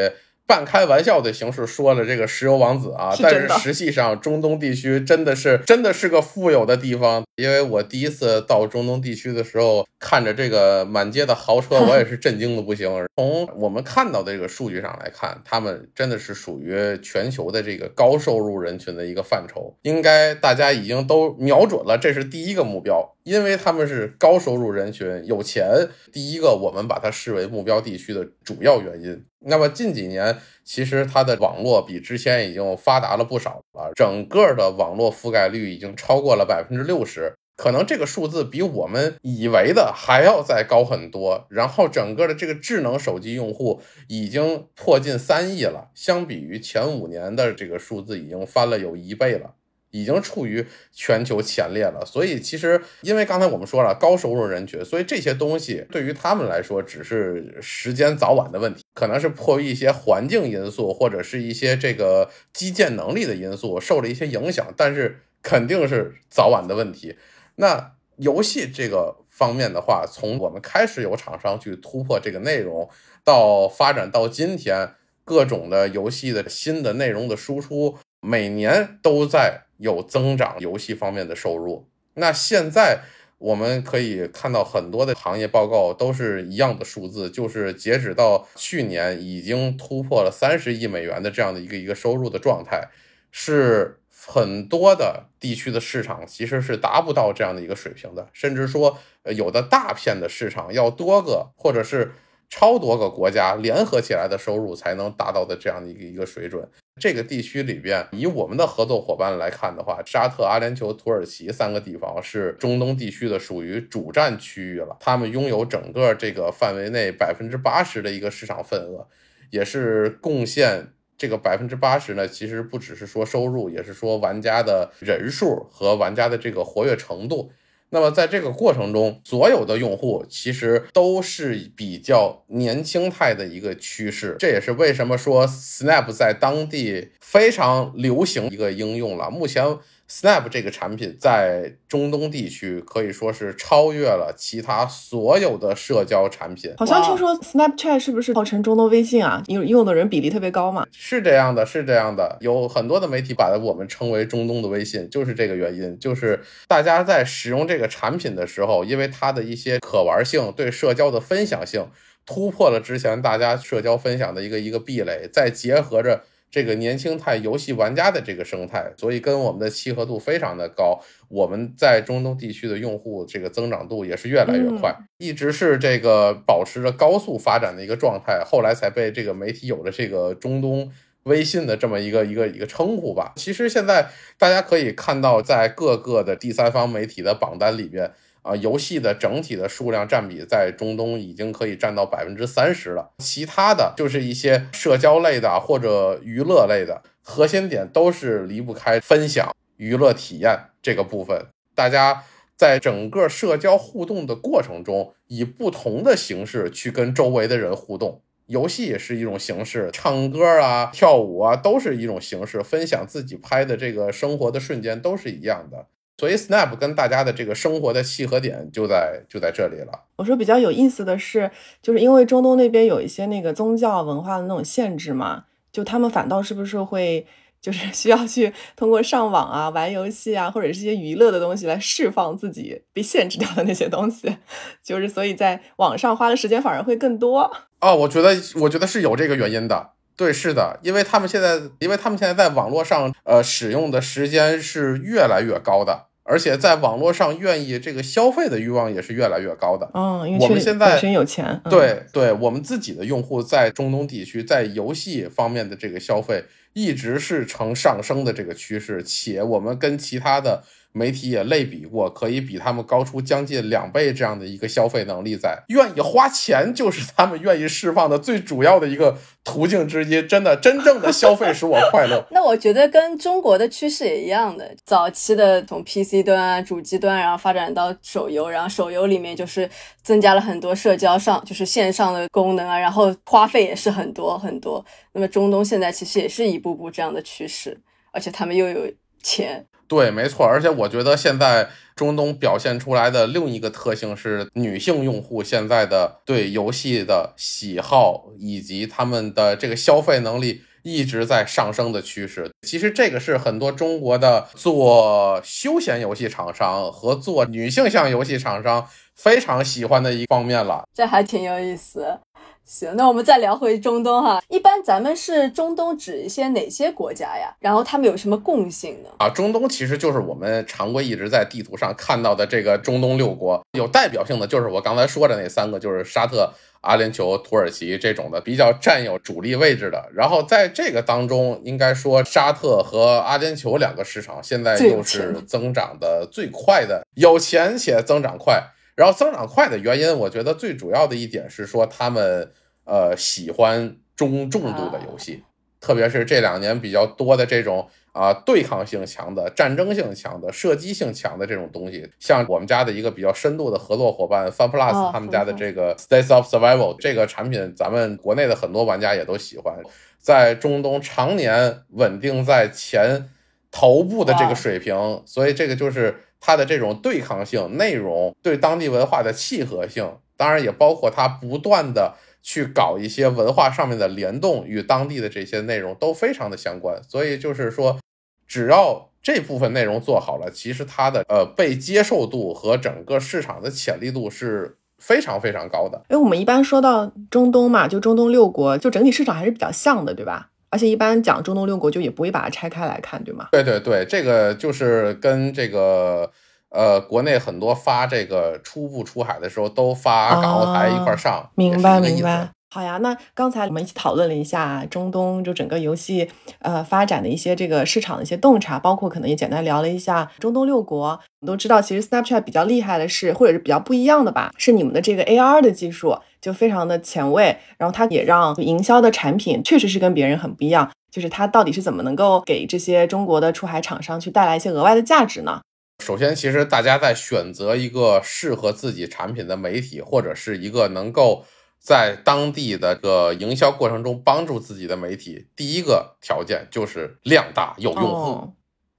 [SPEAKER 3] 半开玩笑的形式说了这个石油王子啊，但是实际上中东地区真的是真的是个富有的地方。因为我第一次到中东地区的时候，看着这个满街的豪车，我也是震惊的不行。从我们看到的这个数据上来看，他们真的是属于全球的这个高收入人群的一个范畴。应该大家已经都瞄准了，这是第一个目标，因为他们是高收入人群，有钱。第一个，我们把它视为目标地区的主要原因。那么近几年，其实它的网络比之前已经发达了不少了，整个的网络覆盖率已经超过了百分之六十。可能这个数字比我们以为的还要再高很多。然后整个的这个智能手机用户已经破近三亿了，相比于前五年的这个数字已经翻了有一倍了，已经处于全球前列了。所以其实因为刚才我们说了高收入人群，所以这些东西对于他们来说只是时间早晚的问题，可能是迫于一些环境因素或者是一些这个基建能力的因素受了一些影响，但是肯定是早晚的问题。那游戏这个方面的话，从我们开始有厂商去突破这个内容，到发展到今天，各种的游戏的新的内容的输出，每年都在有增长，游戏方面的收入。那现在我们可以看到很多的行业报告都是一样的数字，就是截止到去年已经突破了三十亿美元的这样的一个一个收入的状态，是。很多的地区的市场其实是达不到这样的一个水平的，甚至说，有的大片的市场要多个或者是超多个国家联合起来的收入才能达到的这样的一个一个水准。这个地区里边，以我们的合作伙伴来看的话，沙特、阿联酋、土耳其三个地方是中东地区的属于主战区域了，他们拥有整个这个范围内百分之八十的一个市场份额，也是贡献。这个百分之八十呢，其实不只是说收入，也是说玩家的人数和玩家的这个活跃程度。那么在这个过程中，所有的用户其实都是比较年轻态的一个趋势。这也是为什么说 Snap 在当地非常流行一个应用了。目前。Snap 这个产品在中东地区可以说是超越了其他所有的社交产品。
[SPEAKER 1] 好像听说 Snapchat 是不是号称中东微信啊？用用的人比例特别高嘛？
[SPEAKER 3] 是这样的，是这样的。有很多的媒体把我们称为中东的微信，就是这个原因。就是大家在使用这个产品的时候，因为它的一些可玩性、对社交的分享性，突破了之前大家社交分享的一个一个壁垒，再结合着。这个年轻态游戏玩家的这个生态，所以跟我们的契合度非常的高。我们在中东地区的用户这个增长度也是越来越快，一直是这个保持着高速发展的一个状态。后来才被这个媒体有了这个中东微信的这么一个一个一个称呼吧。其实现在大家可以看到，在各个的第三方媒体的榜单里边。啊，游戏的整体的数量占比在中东已经可以占到百分之三十了，其他的就是一些社交类的或者娱乐类的，核心点都是离不开分享娱乐体验这个部分。大家在整个社交互动的过程中，以不同的形式去跟周围的人互动，游戏也是一种形式，唱歌啊、跳舞啊都是一种形式，分享自己拍的这个生活的瞬间都是一样的。所以，Snap 跟大家的这个生活的契合点就在就在这里了。
[SPEAKER 1] 我说比较有意思的是，就是因为中东那边有一些那个宗教文化的那种限制嘛，就他们反倒是不是会就是 需要去通过上网啊、玩游戏啊，或者是一些娱乐的东西来释放自己被限制掉的那些东西，就是所以在网上花的时间反而会更多。
[SPEAKER 3] 哦，我觉得我觉得是有这个原因的。对，是的，因为他们现在因为他们现在在网络上呃使用的时间是越来越高的。而且在网络上愿意这个消费的欲望也是越来越高的。
[SPEAKER 1] 嗯，
[SPEAKER 3] 我们现在
[SPEAKER 1] 真有钱。
[SPEAKER 3] 对对，我们自己的用户在中东地区在游戏方面的这个消费一直是呈上升的这个趋势，且我们跟其他的。媒体也类比过，可以比他们高出将近两倍这样的一个消费能力，在愿意花钱就是他们愿意释放的最主要的一个途径之一。真的，真正的消费使我快乐。
[SPEAKER 2] 那我觉得跟中国的趋势也一样的，早期的从 PC 端啊、主机端，然后发展到手游，然后手游里面就是增加了很多社交上，就是线上的功能啊，然后花费也是很多很多。那么中东现在其实也是一步步这样的趋势，而且他们又有钱。
[SPEAKER 3] 对，没错，而且我觉得现在中东表现出来的另一个特性是，女性用户现在的对游戏的喜好以及他们的这个消费能力一直在上升的趋势。其实这个是很多中国的做休闲游戏厂商和做女性向游戏厂商非常喜欢的一方面了。
[SPEAKER 2] 这还挺有意思。行，那我们再聊回中东哈。一般咱们是中东指一些哪些国家呀？然后他们有什么共性呢？
[SPEAKER 3] 啊，中东其实就是我们常规一直在地图上看到的这个中东六国，有代表性的就是我刚才说的那三个，就是沙特、阿联酋、土耳其这种的比较占有主力位置的。然后在这个当中，应该说沙特和阿联酋两个市场现在又是增长的最快的，有钱且增长快。然后增长快的原因，我觉得最主要的一点是说他们呃喜欢中重度的游戏，特别是这两年比较多的这种啊对抗性强的、战争性强的、射击性强的这种东西。像我们家的一个比较深度的合作伙伴 FunPlus，他们家的这个 States of Survival 这个产品，咱们国内的很多玩家也都喜欢，在中东常年稳定在前头部的这个水平，所以这个就是。它的这种对抗性、内容对当地文化的契合性，当然也包括它不断的去搞一些文化上面的联动，与当地的这些内容都非常的相关。所以就是说，只要这部分内容做好了，其实它的呃被接受度和整个市场的潜力度是非常非常高的。
[SPEAKER 1] 因为我们一般说到中东嘛，就中东六国，就整体市场还是比较像的，对吧？而且一般讲中东六国，就也不会把它拆开来看，对吗？
[SPEAKER 3] 对对对，这个就是跟这个呃，国内很多发这个初步出海的时候，都发港澳台一块上，
[SPEAKER 1] 明白明白。好呀，那刚才我们一起讨论了一下中东就整个游戏呃发展的一些这个市场的一些洞察，包括可能也简单聊了一下中东六国。我们都知道，其实 Snapchat 比较厉害的是，或者是比较不一样的吧，是你们的这个 AR 的技术就非常的前卫，然后它也让营销的产品确实是跟别人很不一样。就是它到底是怎么能够给这些中国的出海厂商去带来一些额外的价值呢？
[SPEAKER 3] 首先，其实大家在选择一个适合自己产品的媒体，或者是一个能够在当地的个营销过程中帮助自己的媒体，第一个条件就是量大有用户。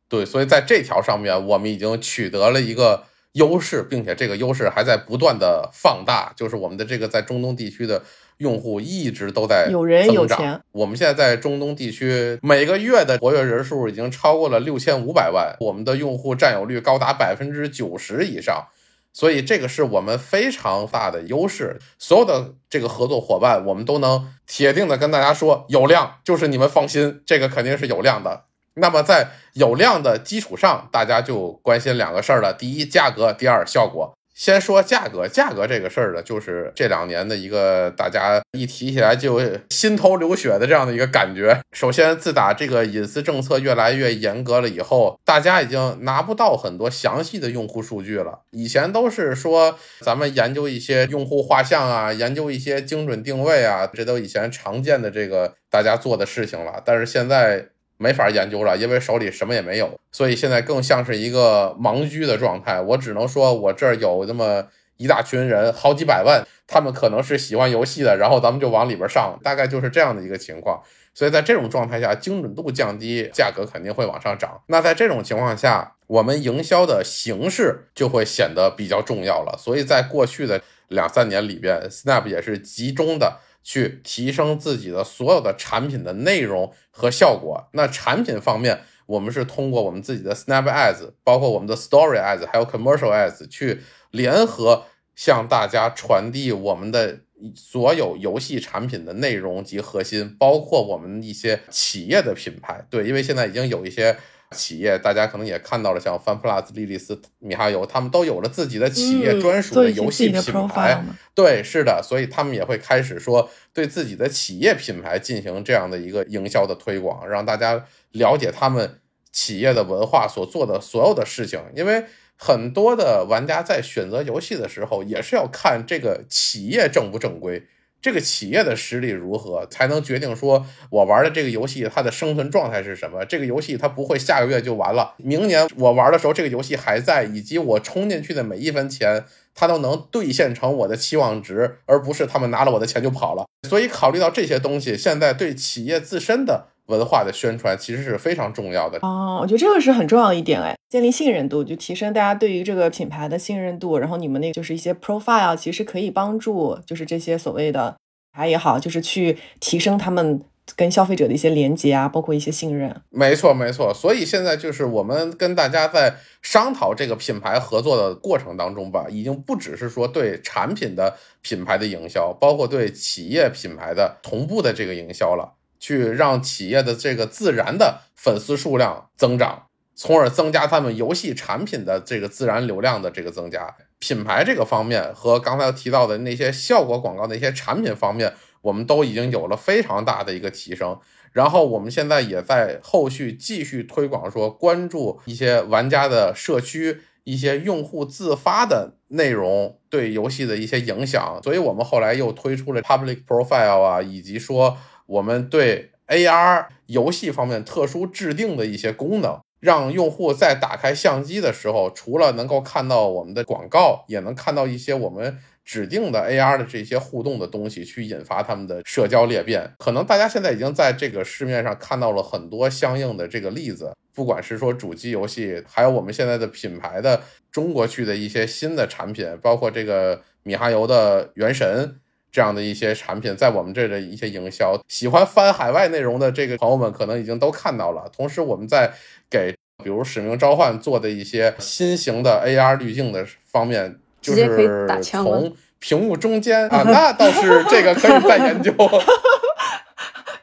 [SPEAKER 3] 对，所以在这条上面，我们已经取得了一个优势，并且这个优势还在不断的放大，就是我们的这个在中东地区的。用户一直都在
[SPEAKER 1] 有人有钱。
[SPEAKER 3] 我们现在在中东地区，每个月的活跃人数已经超过了六千五百万，我们的用户占有率高达百分之九十以上，所以这个是我们非常大的优势。所有的这个合作伙伴，我们都能铁定的跟大家说，有量就是你们放心，这个肯定是有量的。那么在有量的基础上，大家就关心两个事儿了：第一，价格；第二，效果。先说价格，价格这个事儿呢，就是这两年的一个大家一提起来就心头流血的这样的一个感觉。首先，自打这个隐私政策越来越严格了以后，大家已经拿不到很多详细的用户数据了。以前都是说咱们研究一些用户画像啊，研究一些精准定位啊，这都以前常见的这个大家做的事情了。但是现在。没法研究了，因为手里什么也没有，所以现在更像是一个盲狙的状态。我只能说，我这儿有那么一大群人，好几百万，他们可能是喜欢游戏的，然后咱们就往里边上，大概就是这样的一个情况。所以在这种状态下，精准度降低，价格肯定会往上涨。那在这种情况下，我们营销的形式就会显得比较重要了。所以在过去的两三年里边，Snap 也是集中的。去提升自己的所有的产品的内容和效果。那产品方面，我们是通过我们自己的 Snap Ads，包括我们的 Story Ads，还有 Commercial Ads，去联合向大家传递我们的所有游戏产品的内容及核心，包括我们一些企业的品牌。对，因为现在已经有一些。企业，大家可能也看到了，像 FunPlus、莉莉丝、米哈游，他们都有了自己的企业专属的游戏品牌。对，是的，所以他们也会开始说对自己的企业品牌进行这样的一个营销的推广，让大家了解他们企业的文化所做的所有的事情。因为很多的玩家在选择游戏的时候，也是要看这个企业正不正规。这个企业的实力如何，才能决定说我玩的这个游戏它的生存状态是什么？这个游戏它不会下个月就完了，明年我玩的时候这个游戏还在，以及我充进去的每一分钱，它都能兑现成我的期望值，而不是他们拿了我的钱就跑了。所以考虑到这些东西，现在对企业自身的文化的宣传其实是非常重要的。
[SPEAKER 1] 哦，我觉得这个是很重要一点，哎，建立信任度，就提升大家对于这个品牌的信任度。然后你们那就是一些 profile，其实可以帮助，就是这些所谓的牌也好，就是去提升他们。跟消费者的一些连接啊，包括一些信任，
[SPEAKER 3] 没错没错。所以现在就是我们跟大家在商讨这个品牌合作的过程当中吧，已经不只是说对产品的品牌的营销，包括对企业品牌的同步的这个营销了，去让企业的这个自然的粉丝数量增长，从而增加他们游戏产品的这个自然流量的这个增加。品牌这个方面和刚才提到的那些效果广告那些产品方面。我们都已经有了非常大的一个提升，然后我们现在也在后续继续推广，说关注一些玩家的社区，一些用户自发的内容对游戏的一些影响，所以我们后来又推出了 public profile 啊，以及说我们对 AR 游戏方面特殊制定的一些功能，让用户在打开相机的时候，除了能够看到我们的广告，也能看到一些我们。指定的 AR 的这些互动的东西，去引发他们的社交裂变。可能大家现在已经在这个市面上看到了很多相应的这个例子，不管是说主机游戏，还有我们现在的品牌的中国区的一些新的产品，包括这个米哈游的《原神》这样的一些产品，在我们这的一些营销，喜欢翻海外内容的这个朋友们可能已经都看到了。同时，我们在给比如《使命召唤》做的一些新型的 AR 滤镜的方面。就是从屏幕中间啊，那倒是这个可以再研究。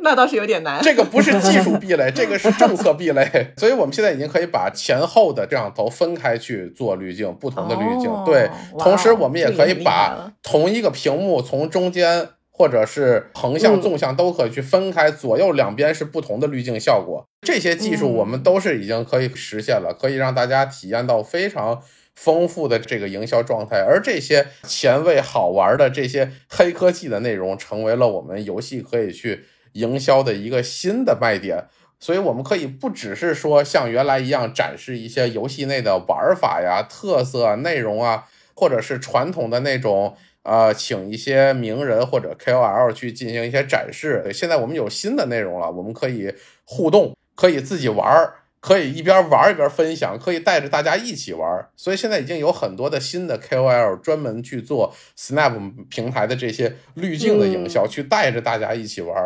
[SPEAKER 1] 那倒是有点难。
[SPEAKER 3] 这个不是技术 壁垒，这个是政策壁垒。所以我们现在已经可以把前后的摄像头分开去做滤镜，不同的滤镜。对，同时我们也可以把同一个屏幕从中间或者是横向、纵向都可以去分开，左右两边是不同的滤镜效果。这些技术我们都是已经可以实现了，可以让大家体验到非常。丰富的这个营销状态，而这些前卫好玩的这些黑科技的内容，成为了我们游戏可以去营销的一个新的卖点。所以，我们可以不只是说像原来一样展示一些游戏内的玩法呀、特色内容啊，或者是传统的那种呃，请一些名人或者 KOL 去进行一些展示。现在我们有新的内容了，我们可以互动，可以自己玩儿。可以一边玩一边分享，可以带着大家一起玩，所以现在已经有很多的新的 KOL 专门去做 Snap 平台的这些滤镜的营销，去带着大家一起玩。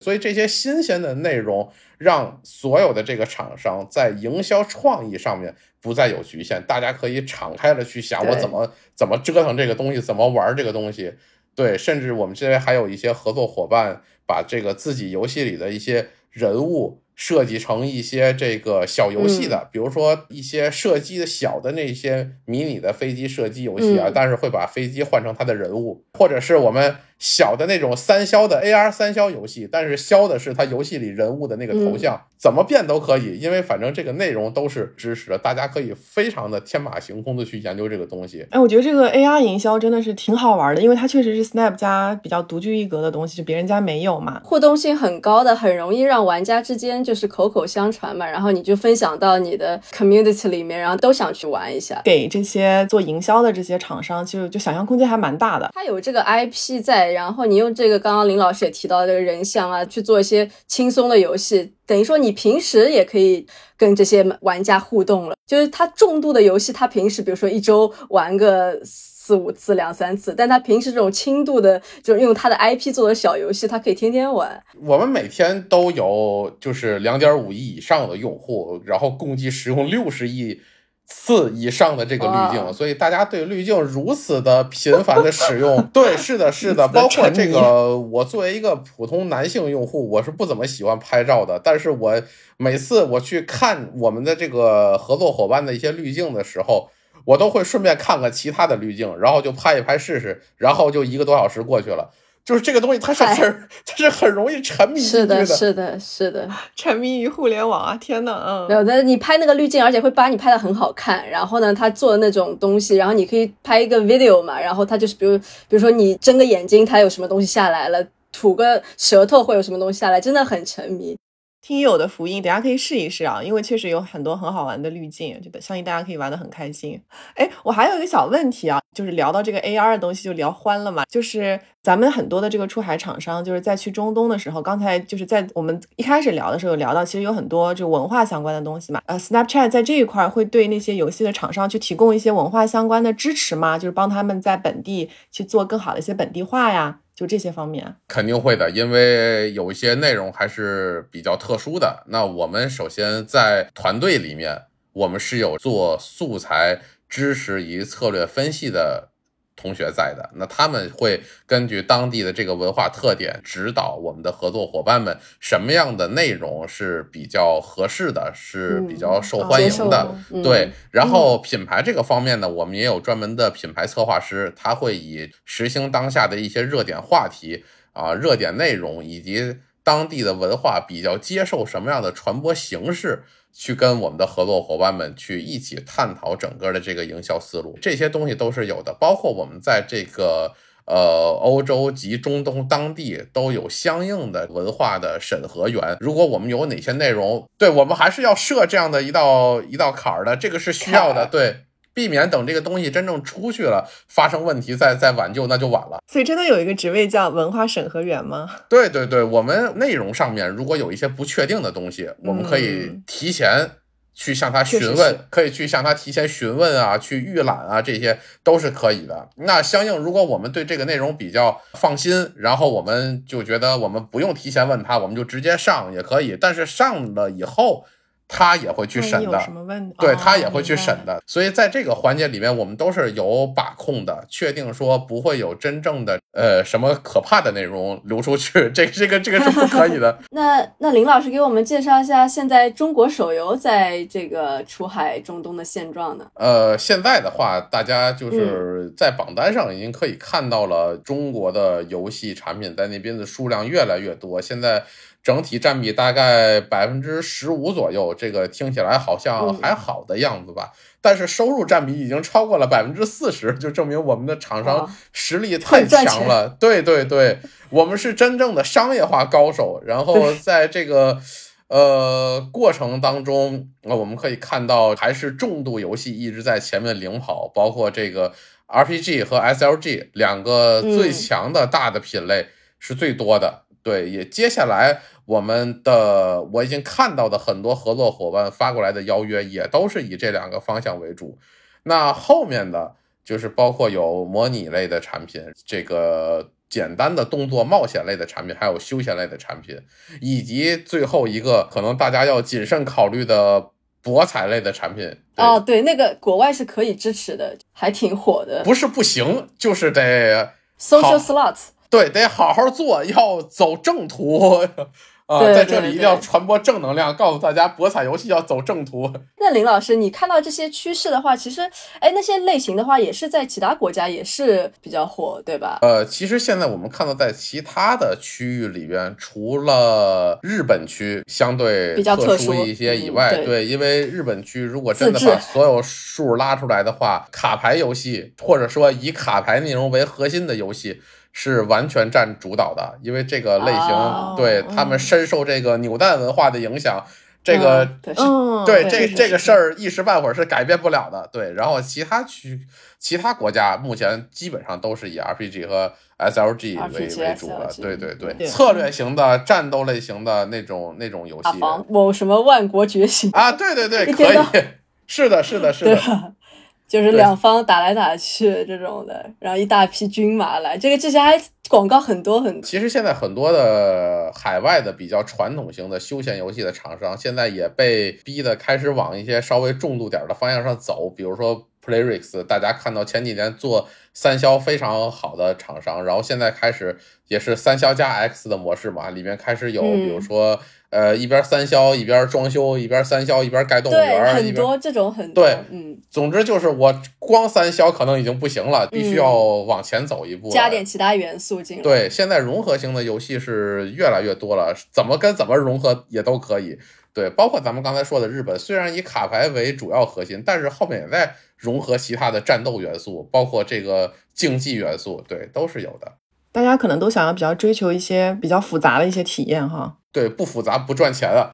[SPEAKER 3] 所以这些新鲜的内容，让所有的这个厂商在营销创意上面不再有局限，大家可以敞开了去想，我怎么怎么折腾这个东西，怎么玩这个东西。对，甚至我们这边还有一些合作伙伴，把这个自己游戏里的一些人物。设计成一些这个小游戏的，比如说一些射击的小的那些迷你的飞机射击游戏啊，但是会把飞机换成它的人物，或者是我们。小的那种三消的 AR 三消游戏，但是消的是它游戏里人物的那个头像，怎么变都可以，因为反正这个内容都是支持的，大家可以非常的天马行空的去研究这个东西。
[SPEAKER 1] 哎，我觉得这个 AR 营销真的是挺好玩的，因为它确实是 Snap 家比较独具一格的东西，就别人家没有嘛，
[SPEAKER 2] 互动性很高的，很容易让玩家之间就是口口相传嘛，然后你就分享到你的 community 里面，然后都想去玩一下。
[SPEAKER 1] 给这些做营销的这些厂商，就就想象空间还蛮大的。
[SPEAKER 2] 它有这个 IP 在。然后你用这个，刚刚林老师也提到这个人像啊，去做一些轻松的游戏，等于说你平时也可以跟这些玩家互动了。就是他重度的游戏，他平时比如说一周玩个四五次、两三次，但他平时这种轻度的，就是用他的 IP 做的小游戏，他可以天天玩。
[SPEAKER 3] 我们每天都有就是两点五亿以上的用户，然后共计使用六十亿。次以上的这个滤镜，所以大家对滤镜如此的频繁的使用，对，是的，是的，包括这个，我作为一个普通男性用户，我是不怎么喜欢拍照的，但是我每次我去看我们的这个合作伙伴的一些滤镜的时候，我都会顺便看看其他的滤镜，然后就拍一拍试试，然后就一个多小时过去了。就是这个东西，它是很，它是很容易沉迷
[SPEAKER 2] 是的，是的，是的，
[SPEAKER 1] 沉迷于互联网啊！天呐，嗯，
[SPEAKER 2] 有的你拍那个滤镜，而且会把你拍的很好看。然后呢，他做的那种东西，然后你可以拍一个 video 嘛。然后他就是，比如，比如说你睁个眼睛，他有什么东西下来了；吐个舌头，会有什么东西下来，真的很沉迷。
[SPEAKER 1] 听友的福音，等下可以试一试啊，因为确实有很多很好玩的滤镜，就相信大家可以玩的很开心。哎，我还有一个小问题啊，就是聊到这个 AR 的东西就聊欢了嘛，就是咱们很多的这个出海厂商，就是在去中东的时候，刚才就是在我们一开始聊的时候有聊到，其实有很多就文化相关的东西嘛。呃，Snapchat 在这一块会对那些游戏的厂商去提供一些文化相关的支持吗？就是帮他们在本地去做更好的一些本地化呀？就这些方面，
[SPEAKER 3] 肯定会的，因为有一些内容还是比较特殊的。那我们首先在团队里面，我们是有做素材知识与策略分析的。同学在的，那他们会根据当地的这个文化特点，指导我们的合作伙伴们什么样的内容是比较合适的，是比较受欢迎的。对，然后品牌这个方面呢，我们也有专门的品牌策划师，他会以时兴当下的一些热点话题啊、热点内容以及当地的文化比较接受什么样的传播形式。去跟我们的合作伙伴们去一起探讨整个的这个营销思路，这些东西都是有的。包括我们在这个呃欧洲及中东当地都有相应的文化的审核员。如果我们有哪些内容，对我们还是要设这样的一道一道坎儿的，这个是需要的。对。避免等这个东西真正出去了发生问题再再挽救那就晚了。
[SPEAKER 1] 所以真的有一个职位叫文化审核员吗？
[SPEAKER 3] 对对对，我们内容上面如果有一些不确定的东西，我们可以提前去向他询问，可以去向他提前询问啊，去预览啊，这些都是可以的。那相应，如果我们对这个内容比较放心，然后我们就觉得我们不用提前问他，我们就直接上也可以。但是上了以后。他也会去审的，对他也会去审的，所以在这个环节里面，我们都是有把控的，确定说不会有真正的呃什么可怕的内容流出去，这 这个这个是不可以的。
[SPEAKER 2] 那那林老师给我们介绍一下现在中国手游在这个出海中东的现状呢？
[SPEAKER 3] 呃，现在的话，大家就是在榜单上已经可以看到了，中国的游戏产品在那边的数量越来越多，现在。整体占比大概百分之十五左右，这个听起来好像还好的样子吧？但是收入占比已经超过了百分之四十，就证明我们的厂商实力太强了。对对对，我们是真正的商业化高手。然后在这个呃过程当中，那我们可以看到，还是重度游戏一直在前面领跑，包括这个 RPG 和 SLG 两个最强的大的品类是最多的。对，也接下来。我们的我已经看到的很多合作伙伴发过来的邀约，也都是以这两个方向为主。那后面的就是包括有模拟类的产品，这个简单的动作冒险类的产品，还有休闲类的产品，以及最后一个可能大家要谨慎考虑的博彩类的产品。
[SPEAKER 2] 哦，对，那个国外是可以支持的，还挺火的。
[SPEAKER 3] 不是不行，就是得
[SPEAKER 2] social slots。
[SPEAKER 3] 对，得好好做，要走正途。啊，在这里一定要传播正能量，告诉大家博彩游戏要走正途。
[SPEAKER 2] 那林老师，你看到这些趋势的话，其实，哎，那些类型的话，也是在其他国家也是比较火，对吧？
[SPEAKER 3] 呃，其实现在我们看到，在其他的区域里边，除了日本区相对
[SPEAKER 2] 比较特
[SPEAKER 3] 殊一些以外，对，因为日本区如果真的把所有数拉出来的话，卡牌游戏或者说以卡牌内容为核心的游戏。是完全占主导的，因为这个类型对他们深受这个扭蛋文化的影响，这个对这这个事儿一时半会儿是改变不了的。对，然后其他区其他国家目前基本上都是以 RPG 和 SLG 为为主的。对对对，策略型的战斗类型的那种那种游戏，
[SPEAKER 2] 某什么万国觉醒
[SPEAKER 3] 啊，对对对，可以，是的，是的，是的。
[SPEAKER 2] 就是两方打来打去这种的，然后一大批军马来，这个之前还广告很多很多。
[SPEAKER 3] 其实现在很多的海外的比较传统型的休闲游戏的厂商，现在也被逼的开始往一些稍微重度点的方向上走，比如说 Playrix，大家看到前几年做三消非常好的厂商，然后现在开始也是三消加 X 的模式嘛，里面开始有比如说。呃，一边三消一边装修，一边三消一边盖动物园，
[SPEAKER 2] 很多这种很
[SPEAKER 3] 对，
[SPEAKER 2] 嗯，
[SPEAKER 3] 总之就是我光三消可能已经不行了，必须要往前走一步，
[SPEAKER 2] 加点其他元素进来。
[SPEAKER 3] 对，现在融合型的游戏是越来越多了，怎么跟怎么融合也都可以。对，包括咱们刚才说的日本，虽然以卡牌为主要核心，但是后面也在融合其他的战斗元素，包括这个竞技元素，对，都是有的。
[SPEAKER 1] 大家可能都想要比较追求一些比较复杂的一些体验哈。
[SPEAKER 3] 对，不复杂不赚钱啊。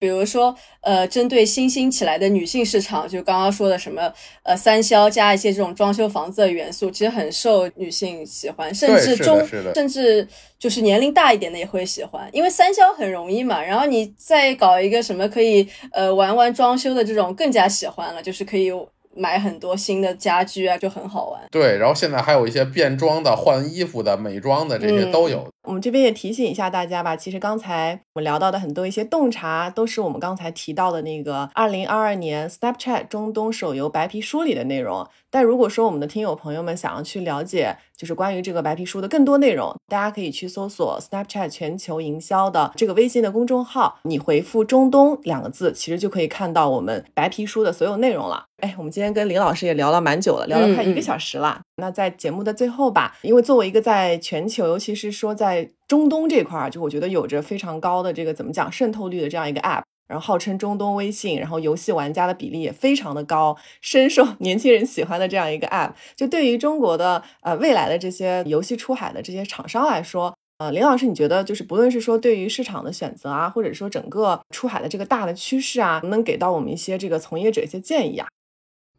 [SPEAKER 2] 比如说，呃，针对新兴起来的女性市场，就刚刚说的什么，呃，三消加一些这种装修房子的元素，其实很受女性喜欢，甚至中，甚至就是年龄大一点的也会喜欢，因为三消很容易嘛。然后你再搞一个什么可以呃玩玩装修的这种，更加喜欢了，就是可以。买很多新的家具啊，就很好玩。
[SPEAKER 3] 对，然后现在还有一些变装的、换衣服的、美妆的，这些都有。
[SPEAKER 1] 我们这边也提醒一下大家吧，其实刚才我们聊到的很多一些洞察，都是我们刚才提到的那个二零二二年 Snapchat 中东手游白皮书里的内容。但如果说我们的听友朋友们想要去了解，就是关于这个白皮书的更多内容，大家可以去搜索 Snapchat 全球营销的这个微信的公众号，你回复“中东”两个字，其实就可以看到我们白皮书的所有内容了。哎，我们今天跟林老师也聊了蛮久了，聊了快一个小时了。那在节目的最后吧，因为作为一个在全球，尤其是说在中东这块儿，就我觉得有着非常高的这个怎么讲渗透率的这样一个 App。然后号称中东微信，然后游戏玩家的比例也非常的高，深受 年轻人喜欢的这样一个 app，就对于中国的呃未来的这些游戏出海的这些厂商来说，呃，林老师，你觉得就是不论是说对于市场的选择啊，或者说整个出海的这个大的趋势啊，能不能给到我们一些这个从业者一些建议啊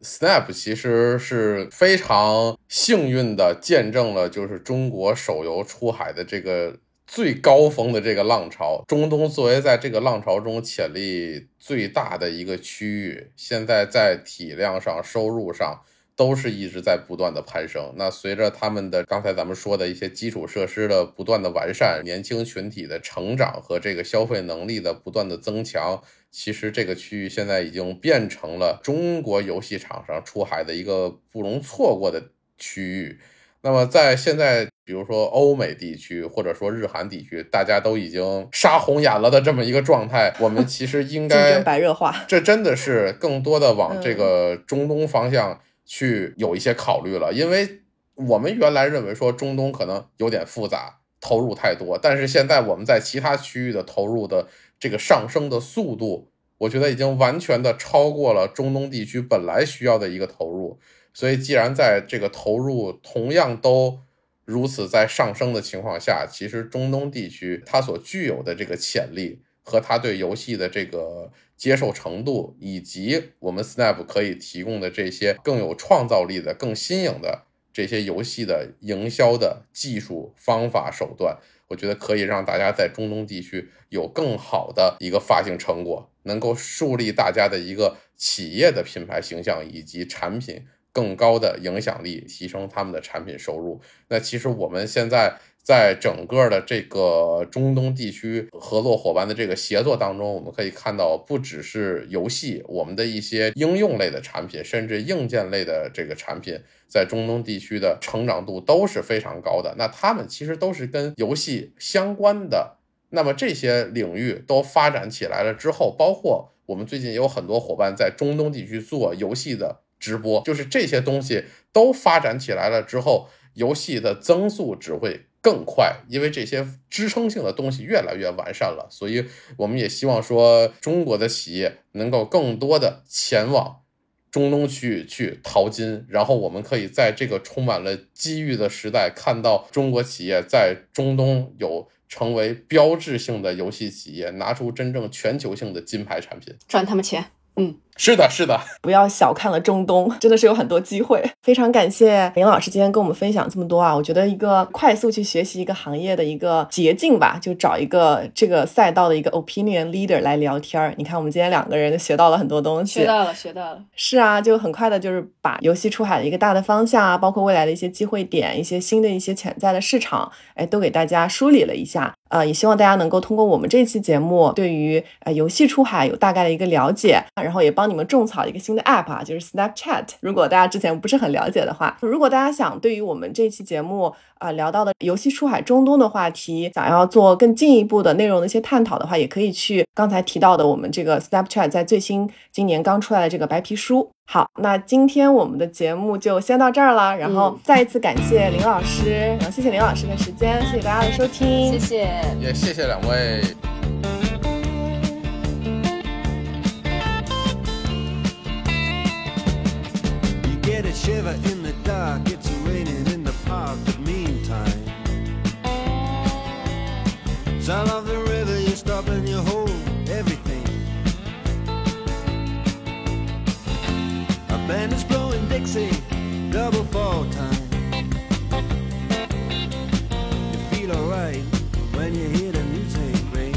[SPEAKER 3] ？Snap 其实是非常幸运的见证了就是中国手游出海的这个。最高峰的这个浪潮，中东作为在这个浪潮中潜力最大的一个区域，现在在体量上、收入上都是一直在不断的攀升。那随着他们的刚才咱们说的一些基础设施的不断的完善，年轻群体的成长和这个消费能力的不断的增强，其实这个区域现在已经变成了中国游戏厂商出海的一个不容错过的区域。那么在现在，比如说欧美地区或者说日韩地区，大家都已经杀红眼了的这么一个状态，我们其实应该
[SPEAKER 1] 白热化，
[SPEAKER 3] 这真的是更多的往这个中东方向去有一些考虑了，因为我们原来认为说中东可能有点复杂，投入太多，但是现在我们在其他区域的投入的这个上升的速度，我觉得已经完全的超过了中东地区本来需要的一个投入。所以，既然在这个投入同样都如此在上升的情况下，其实中东地区它所具有的这个潜力和它对游戏的这个接受程度，以及我们 Snap 可以提供的这些更有创造力的、更新颖的这些游戏的营销的技术方法手段，我觉得可以让大家在中东地区有更好的一个发行成果，能够树立大家的一个企业的品牌形象以及产品。更高的影响力，提升他们的产品收入。那其实我们现在在整个的这个中东地区合作伙伴的这个协作当中，我们可以看到，不只是游戏，我们的一些应用类的产品，甚至硬件类的这个产品，在中东地区的成长度都是非常高的。那他们其实都是跟游戏相关的。那么这些领域都发展起来了之后，包括我们最近有很多伙伴在中东地区做游戏的。直播就是这些东西都发展起来了之后，游戏的增速只会更快，因为这些支撑性的东西越来越完善了。所以我们也希望说，中国的企业能够更多的前往中东区域去淘金，然后我们可以在这个充满了机遇的时代，看到中国企业在中东有成为标志性的游戏企业，拿出真正全球性的金牌产品，
[SPEAKER 2] 赚他们钱。嗯，
[SPEAKER 3] 是的，是的，
[SPEAKER 1] 不要小看了中东，真的是有很多机会。非常感谢林老师今天跟我们分享这么多啊！我觉得一个快速去学习一个行业的一个捷径吧，就找一个这个赛道的一个 opinion leader 来聊天儿。你看，我们今天两个人学到了很多东西，
[SPEAKER 2] 学到了，学到了。
[SPEAKER 1] 是啊，就很快的，就是把游戏出海的一个大的方向啊，包括未来的一些机会点、一些新的一些潜在的市场，哎，都给大家梳理了一下。呃，也希望大家能够通过我们这期节目，对于呃游戏出海有大概的一个了解，然后也帮你们种草一个新的 app 啊，就是 Snapchat。如果大家之前不是很了解的话，如果大家想对于我们这期节目啊聊到的游戏出海中东的话题，想要做更进一步的内容的一些探讨的话，也可以去刚才提到的我们这个 Snapchat 在最新今年刚出来的这个白皮书。好，那今天我们的节目就先到这儿了。然后再一次感谢林老师，然后谢谢林老师的时间，谢谢大家的收听，
[SPEAKER 2] 谢谢，
[SPEAKER 3] 也谢谢两位。
[SPEAKER 4] Sound of the river, you stop and you hold everything. A band is blowing Dixie, double fall time. You feel alright when you hear the music ring.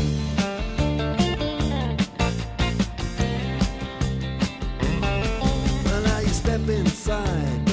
[SPEAKER 4] Well, now you step inside.